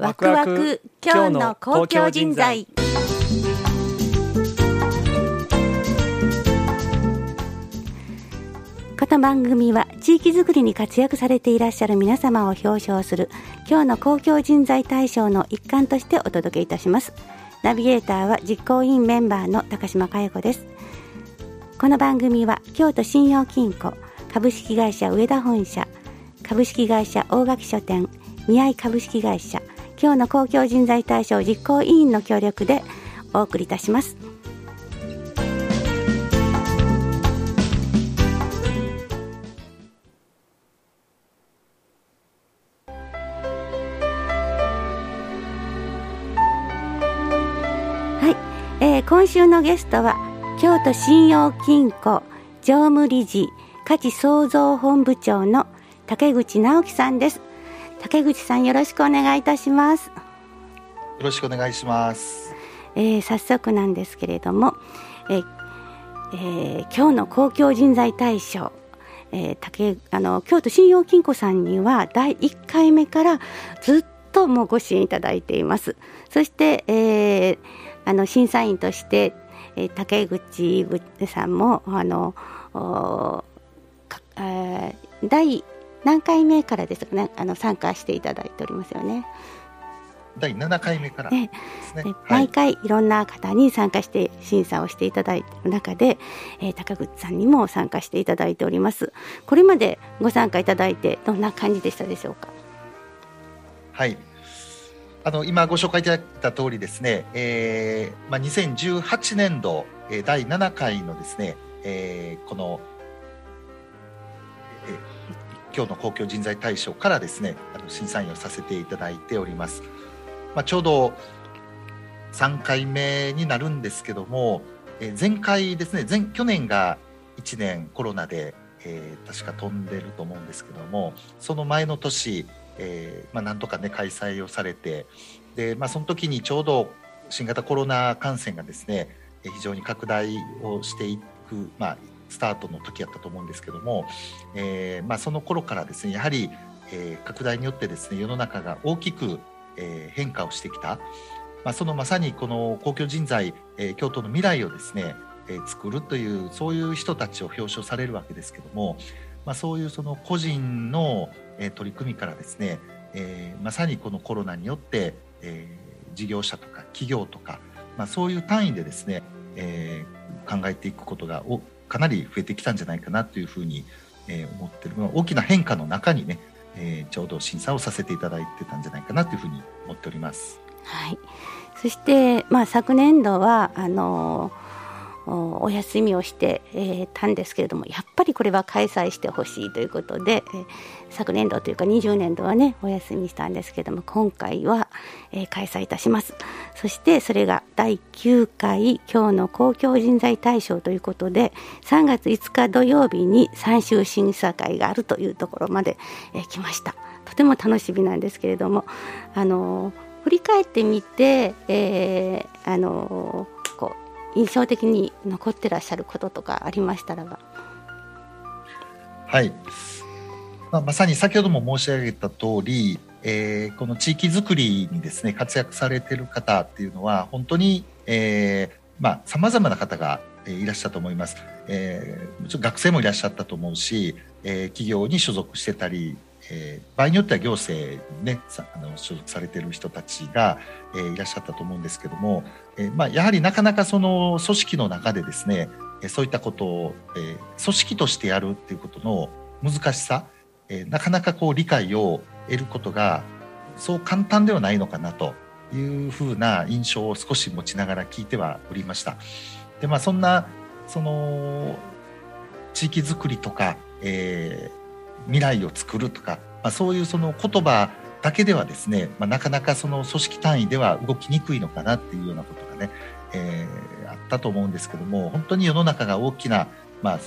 ワクワク今日の公共人材。この番組は地域づくりに活躍されていらっしゃる皆様を表彰する今日の公共人材大賞の一環としてお届けいたします。ナビゲーターは実行委員メンバーの高島佳代子です。この番組は京都信用金庫株式会社上田本社株式会社大垣書店宮合株式会社今日の公共人材大賞実行委員の協力でお送りいたします。はい、えー、今週のゲストは京都信用金庫常務理事価値創造本部長の竹口直樹さんです竹口さんよろしくお願いいたします。よろしくお願いします、えー、早速なんですけれども、えーえー、今日の公共人材大賞えー、竹あの京都信用金庫さんには第1回目からずっともうご支援いただいています。そして、えー、あの審査員として、えー、竹口さんもあのお、えー、第何回目からですかね。あの参加していただいておりますよね。第7回目からですね、ね毎回いろんな方に参加して審査をしていただいている中で、えー、高口さんにも参加していただいております。これまでご参加いただいてどんな感じでしたでしょうか？はい。あの今ご紹介いただいた通りですね、えーまあ、2018年度、えー、第7回のですね、えー、この今日の公共人材大賞からですねあの審査員をさせていただいております、まあ、ちょうど3回目になるんですけども、え前回ですね前去年が1年コロナで、えー、確か飛んでると思うんですけどもその前の年、えー、まあ、なんとかね開催をされてで、まあ、その時にちょうど新型コロナ感染がですね非常に拡大をしていく、まあ、スタートの時やったと思うんですけども、えー、まあ、その頃からですねやはり、えー、拡大によってですね世の中が大きく、え、変化をしてきた、まあ、そのまさにこの公共人材、え京都の未来をですね、え作るというそういう人たちを表彰されるわけですけども、まあ、そういうその個人の、え取り組みからですね、えまさにこのコロナによって、え事業者とか企業とか、まあ、そういう単位でですね、え考えていくことがかなり増えてきたんじゃないかなというふうに、えー、思ってる大きな変化の中にね、えー、ちょうど審査をさせていただいてたんじゃないかなというふうに思っております。はい、そして、まあ、昨年度はあのーお休みをして、えー、たんですけれどもやっぱりこれは開催してほしいということで、昨年度というか20年度はねお休みしたんですけれども今回は、えー、開催いたします。そしてそれが第9回今日の公共人材大賞ということで3月5日土曜日に最終審査会があるというところまで、え、来ました。とても楽しみなんですけれどもあの振り返ってみて、えー、あの印象的に残ってらっしゃることとかありましたらば。はい、まあ、まさに先ほども申し上げた通り、えー、この地域づくりにですね活躍されてる方っていうのは本当に、えー、まあ様々な方がいらっしゃると思います。えー、学生もいらっしゃったと思うし、えー、企業に所属してたり、えー、場合によっては行政にねあの所属されてる人たちが、えー、いらっしゃったと思うんですけども、えーまあ、やはりなかなかその組織の中でですねそういったことを、え、組織としてやるっていうことの難しさ、え、なかなかこう理解を得ることがそう簡単ではないのかなというふうな印象を少し持ちながら聞いてはおりました。でまあ、そんなその地域づくりとか、えー、未来を作るとか、まあ、そういうその言葉だけではですね、まあ、なかなかその組織単位では動きにくいのかなっていうようなことがね、えー、あったと思うんですけども本当に世の中が大きな、まあ、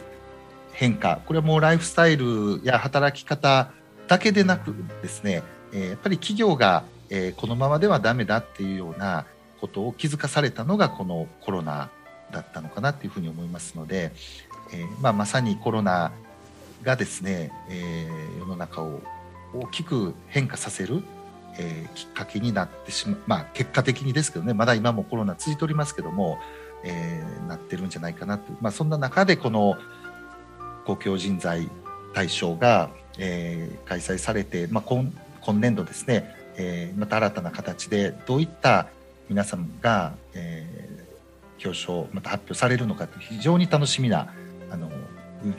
変化これはもうライフスタイルや働き方だけでなくですね、えー、やっぱり企業が、えー、このままではダメだっていうようなことを気づかされたのがこのコロナだったのかなっていうふうに思いますので、えーまあ、まさにコロナがですね、えー、世の中を大きく変化させるえー、きっかけになってしまう、まあ、結果的にですけどねまだ今もコロナ続いておりますけども、えー、なってるんじゃないかなと、まあ、そんな中でこの公共人材大賞が、えー、開催されて、まあ、今今年度ですね、えー、また新たな形でどういった皆さんが、えー、表彰また発表されるのか非常に楽しみな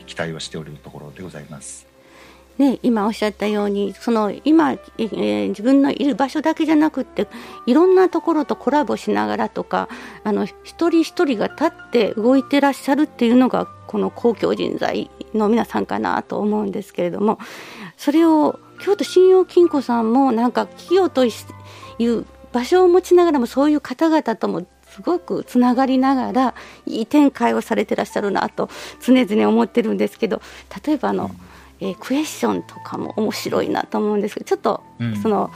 期待をしておるところでございます。ね、今おっしゃったようにその今、えー、自分のいる場所だけじゃなくっていろんなところとコラボしながらとかあの一人一人が立って動いてらっしゃるっていうのがこの公共人材の皆さんかなと思うんですけれどもそれを京都信用金庫さんもなんか企業という場所を持ちながらもそういう方々ともすごくつながりながらいい展開をされてらっしゃるなと常々思ってるんですけど例えばあの、うん。えー、クエスチョンとかも面白いなと思うんですけどちょっと、その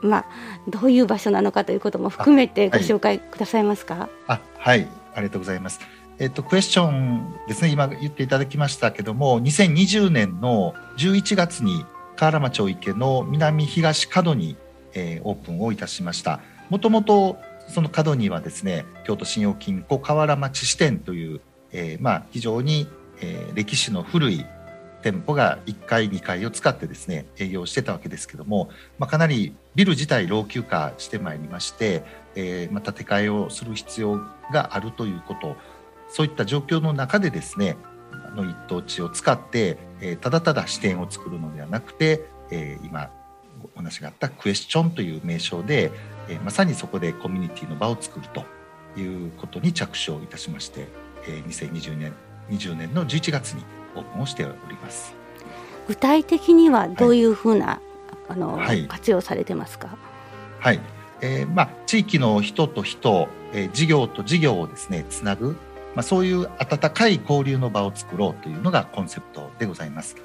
まあどういう場所なのかということも含めてご紹介くださいますか？あはい、ありがとうございます。えっと、クエスチョンですね。今言っていただきましたけども2020年の11月に河原町池の南東角に、えー、オープンをいたしました。もともとその角にはですね京都信用金庫河原町支店という、えー、まあ、非常に、えー、歴史の古い店舗が1階2階を使ってですね営業してたわけですけども、まあ、かなりビル自体老朽化してまいりまして、えー、また建て替えをする必要があるということそういった状況の中でですねあの一等地を使って、え、ただただ支店を作るのではなくて、え、今お話があったクエスチョンという名称で、えー、まさにそこでコミュニティの場を作るということに着手をいたしまして、えー、2020年20年の11月にオープンをしております。具体的にはどういうふうな、はい、あの、はい、活用されてますか？はい、えー、まあ、地域の人と人、えー、事業と事業をですねつなぐ、まあ、そういう温かい交流の場を作ろうというのがコンセプトでございます。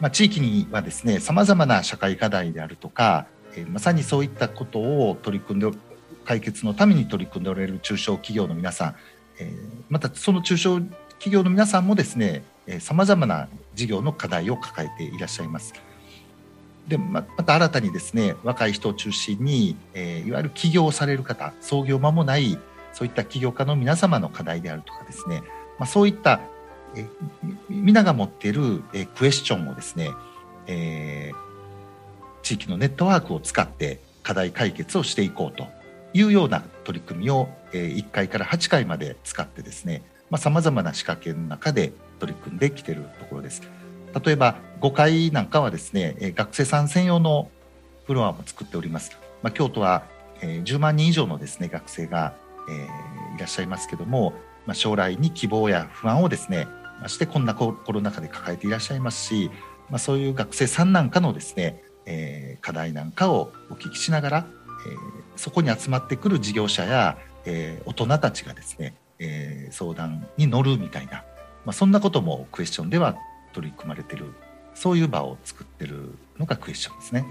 まあ、地域にはですねさまざまな社会課題であるとか、えー、まさにそういったことを取り組んで解決のために取り組んでおられる中小企業の皆さん、えー、またその中小企業の皆さんもですねさまざまな事業の課題を抱えていらっしゃいます。でまた新たにですね若い人を中心に、えー、いわゆる起業される方創業間もないそういった起業家の皆様の課題であるとかですね、まあ、そういったえ皆が持っているえクエスチョンをですね、えー、地域のネットワークを使って課題解決をしていこうというような取り組みを、えー、1回から8回まで使ってですねさまざ、まな仕掛けの中で取り組んできているところです。例えば5階なんかはですね学生さん専用のフロアも作っております。まあ、京都は10万人以上のですね学生が、えー、いらっしゃいますけども、まあ、将来に希望や不安をですねましてこんなコロナ禍で抱えていらっしゃいますし、まあ、そういう学生さんなんかのですね、えー、課題なんかをお聞きしながら、えー、そこに集まってくる事業者や、えー、大人たちがですね、え、相談に乗るみたいな、まあ、そんなこともクエスチョンでは取り組まれてるそういう場を作ってるのがクエスチョンですね。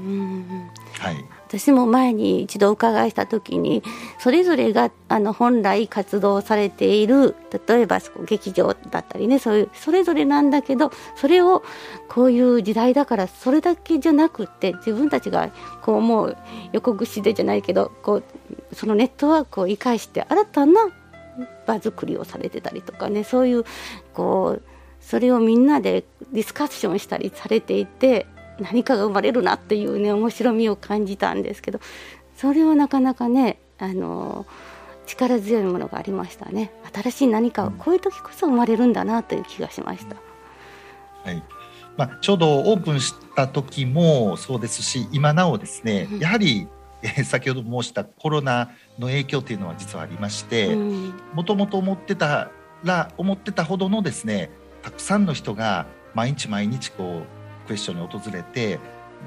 はい、私も前に一度お伺いした時にそれぞれがあの本来活動されている例えば劇場だったりねそういうそれぞれなんだけどそれをこういう時代だからそれだけじゃなくって自分たちがこうもう横串でじゃないけどこうそのネットワークを生かして新たな場作りをされてたりとかねそういうこうそれをみんなでディスカッションしたりされていて何かが生まれるなっていうね面白みを感じたんですけどそれはなかなかねあの力強いものがありましたね。新しい何かをこういう時こそ生まれるんだなという気がしました。はい。まあ、ちょうどオープンした時もそうですし今なおですね、やはりえ先ほど申したコロナの影響というのは実はありましてもともと思ってたら思ってたほどのですねたくさんの人が毎日毎日こうクエスチョンに訪れて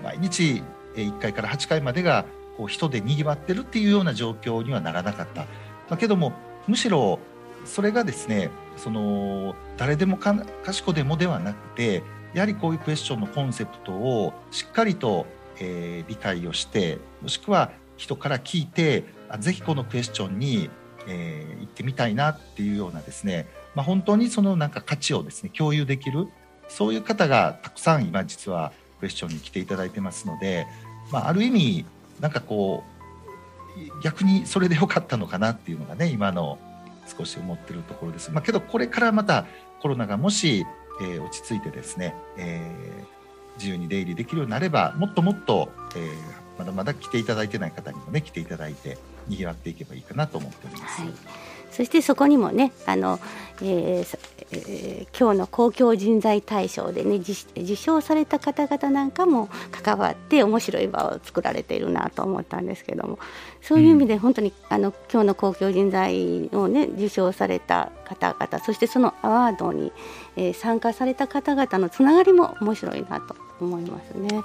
毎日1回から8回までがこう人でにぎわってるっていうような状況にはならなかった。だけどもむしろそれがですねその誰でもかかしこでもではなくてやはりこういうクエスチョンのコンセプトをしっかりとえー、理解をしてもしくは人から聞いてあぜひこのクエスチョンに、えー、行ってみたいなっていうようなですね、まあ、本当にそのなんか価値をですね共有できるそういう方がたくさん今実はクエスチョンに来ていただいてますので、まあ、ある意味なんかこう逆にそれでよかったのかなっていうのがね今の少し思ってるところです。まあ、けどこれからまたコロナがもし、えー、落ち着いてですね、えー、自由に出入りできるようになればもっともっと、えー、まだまだ来ていただいてない方にもね来ていただいてにぎわっていけばいいかなと思っております。はいそしてそこにもねあの、えーえー、今日の公共人材大賞でね受賞された方々なんかも関わって面白い場を作られているなと思ったんですけどもそういう意味で本当に、あの今日の公共人材をね受賞された方々そしてそのアワードに、えー、参加された方々のつながりも面白いなと思いますね。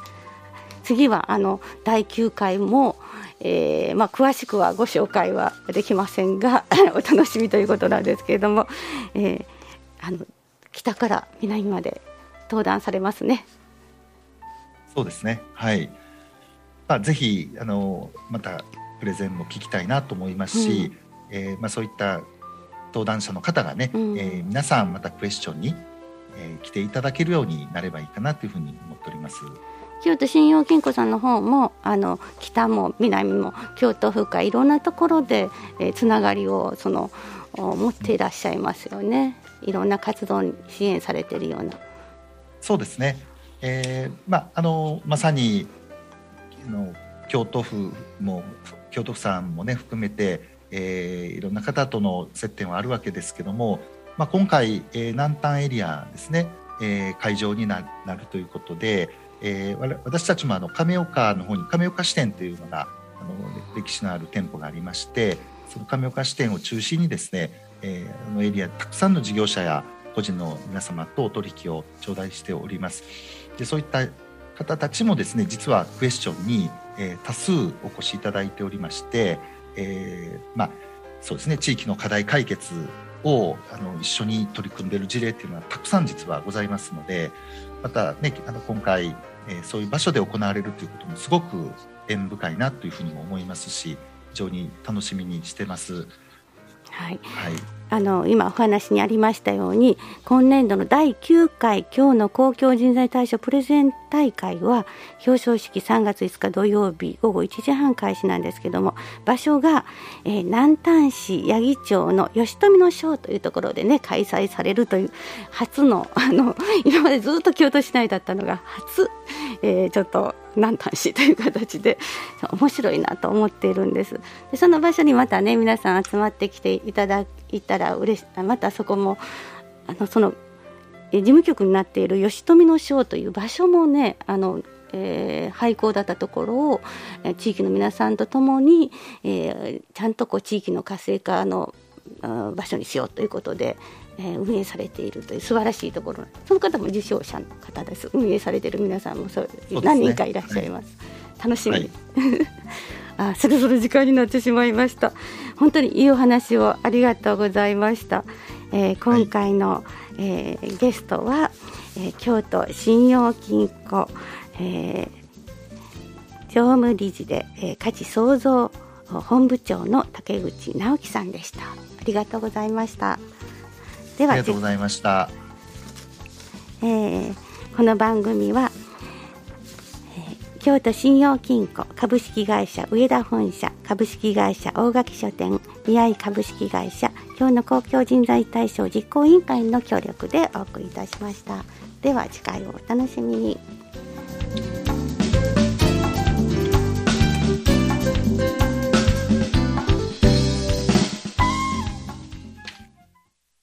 次はあの第9回も、えーまあ、詳しくはご紹介はできませんが お楽しみということなんですけれども、えー、あの北から南まで登壇されますね。そうですねはいまあ、ぜひあのまたプレゼンも聞きたいなと思いますし、うん、えー、まあ、そういった登壇者の方がね、うん、えー、皆さんまたクエスチョンに、えー、来ていただけるようになればいいかなというふうに思っております。京都信用金庫さんの方もあの北も南も京都府下いろんなところで、えー、つながりをその持っていらっしゃいますよねいろんな活動に支援されてるような。そうですね、えーまあ、あのまさにの京都府も京都府さんもね含めて、えー、いろんな方との接点はあるわけですけども、まあ、今回、えー、南端エリアですね、えー、会場になるということで、えー、私たちもあの亀岡の方に亀岡支店というのがあの歴史のある店舗がありましてその亀岡支店を中心にですね、えー、あのエリアたくさんの事業者や個人の皆様とお取引を頂戴しております。でそういった方たちもですね実はクエスチョンに、えー、多数お越しいただいておりまして、えー、まあそうですね地域の課題解決をあの一緒に取り組んでいる事例っていうのはたくさん実はございますのでまたねあの今回、えー、そういう場所で行われるということもすごく縁深いなというふうにも思いますし非常に楽しみにしてます。はい、はいあの今お話にありましたように今年度の第9回今日の公共人材大賞プレゼン大会は表彰式3月5日土曜日午後1時半開始なんですけども場所が、えー、南丹市八木町の吉富の章というところでね開催されるという初の あの今までずっと京都市内だったのが初、えー、ちょっと南丹市という形で面白いなと思っているんです。でその場所にまたね皆さん集まってきていただいたら嬉しまたそこもあのその事務局になっている吉富の章という場所もねあのえー、廃校だったところを、えー、地域の皆さんと共に、えー、ちゃんとこう地域の活性化の場所にしようということで、えー、運営されているという素晴らしいところその方も受賞者の方です。運営されている皆さんもそう、ね、何人かいらっしゃいます、はい、楽しみ、はい、あそろそろ時間になってしまいました。本当にいいお話をありがとうございました、えー、今回の、はい、えー、ゲストは、えー、京都信用金庫、えー、常務理事で、えー、価値創造本部長の竹口直樹さんでした。ありがとうございました。ではありがとうございました、えー、この番組は京都信用金庫株式会社上田本社株式会社大垣書店見合い株式会社今日の公共人材大賞実行委員会の協力でお送りいたしました。では次回をお楽しみに。